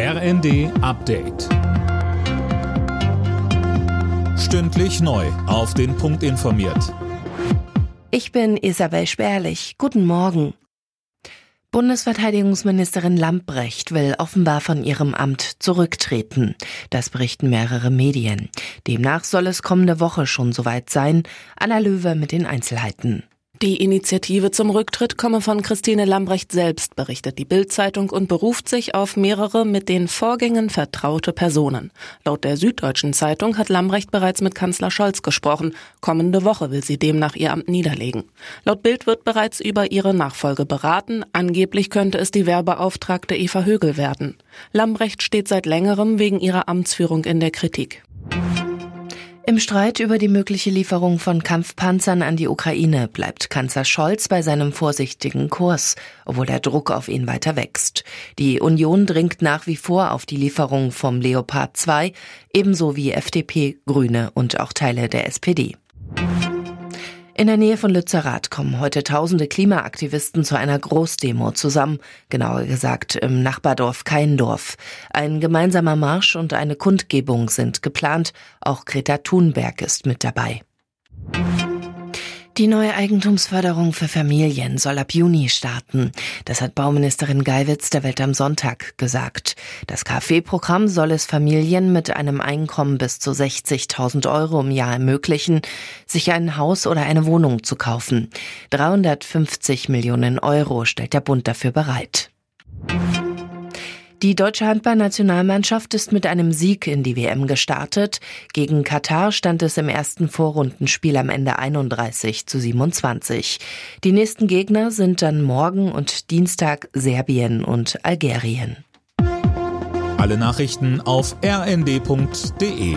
RND Update. Stündlich neu. Auf den Punkt informiert. Ich bin Isabel Spärlich. Guten Morgen. Bundesverteidigungsministerin Lamprecht will offenbar von ihrem Amt zurücktreten. Das berichten mehrere Medien. Demnach soll es kommende Woche schon soweit sein. Anna Löwe mit den Einzelheiten. Die Initiative zum Rücktritt komme von Christine Lambrecht selbst, berichtet die Bild-Zeitung und beruft sich auf mehrere mit den Vorgängen vertraute Personen. Laut der Süddeutschen Zeitung hat Lambrecht bereits mit Kanzler Scholz gesprochen. Kommende Woche will sie demnach ihr Amt niederlegen. Laut Bild wird bereits über ihre Nachfolge beraten. Angeblich könnte es die Werbeauftragte Eva Högel werden. Lambrecht steht seit längerem wegen ihrer Amtsführung in der Kritik. Im Streit über die mögliche Lieferung von Kampfpanzern an die Ukraine bleibt Kanzler Scholz bei seinem vorsichtigen Kurs, obwohl der Druck auf ihn weiter wächst. Die Union dringt nach wie vor auf die Lieferung vom Leopard 2, ebenso wie FDP, Grüne und auch Teile der SPD. In der Nähe von Lützerath kommen heute tausende Klimaaktivisten zu einer Großdemo zusammen, genauer gesagt im Nachbardorf Keindorf. Ein gemeinsamer Marsch und eine Kundgebung sind geplant, auch Greta Thunberg ist mit dabei. Die neue Eigentumsförderung für Familien soll ab Juni starten. Das hat Bauministerin Geiwitz der Welt am Sonntag gesagt. Das KfW-Programm soll es Familien mit einem Einkommen bis zu 60.000 Euro im Jahr ermöglichen, sich ein Haus oder eine Wohnung zu kaufen. 350 Millionen Euro stellt der Bund dafür bereit. Die deutsche Handballnationalmannschaft ist mit einem Sieg in die WM gestartet. Gegen Katar stand es im ersten Vorrundenspiel am Ende 31 zu 27. Die nächsten Gegner sind dann morgen und Dienstag Serbien und Algerien. Alle Nachrichten auf rnd.de